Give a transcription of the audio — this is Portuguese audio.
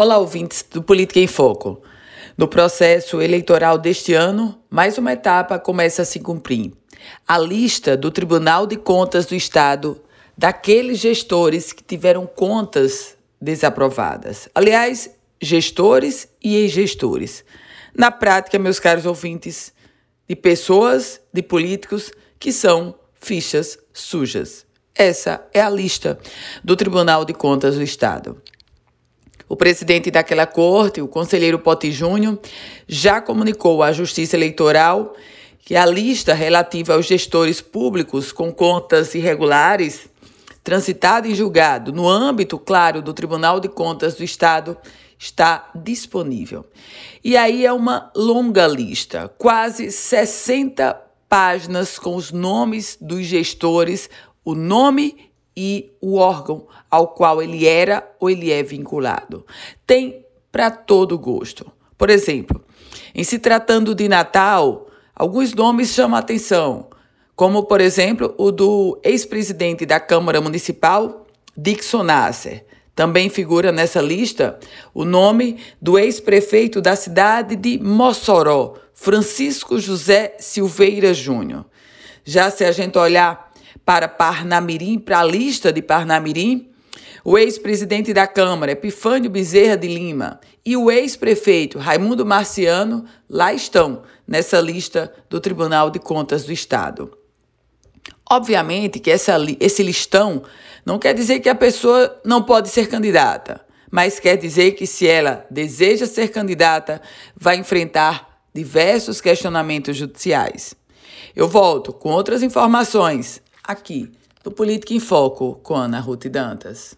Olá, ouvintes do Política em Foco. No processo eleitoral deste ano, mais uma etapa começa a se cumprir. A lista do Tribunal de Contas do Estado daqueles gestores que tiveram contas desaprovadas. Aliás, gestores e ex-gestores. Na prática, meus caros ouvintes, de pessoas, de políticos que são fichas sujas. Essa é a lista do Tribunal de Contas do Estado. O presidente daquela corte, o conselheiro Pote Júnior, já comunicou à Justiça Eleitoral que a lista relativa aos gestores públicos com contas irregulares, transitada em julgado no âmbito, claro, do Tribunal de Contas do Estado, está disponível. E aí é uma longa lista, quase 60 páginas com os nomes dos gestores, o nome e o órgão ao qual ele era ou ele é vinculado. Tem para todo gosto. Por exemplo, em se tratando de Natal, alguns nomes chamam a atenção, como, por exemplo, o do ex-presidente da Câmara Municipal, Dixon Nasser. Também figura nessa lista o nome do ex-prefeito da cidade de Mossoró, Francisco José Silveira Júnior. Já se a gente olhar para Parnamirim, para a lista de Parnamirim, o ex-presidente da Câmara, Epifânio Bezerra de Lima, e o ex-prefeito Raimundo Marciano, lá estão nessa lista do Tribunal de Contas do Estado. Obviamente que essa, esse listão não quer dizer que a pessoa não pode ser candidata, mas quer dizer que se ela deseja ser candidata, vai enfrentar diversos questionamentos judiciais. Eu volto com outras informações aqui no Política em Foco com Ana Ruth Dantas.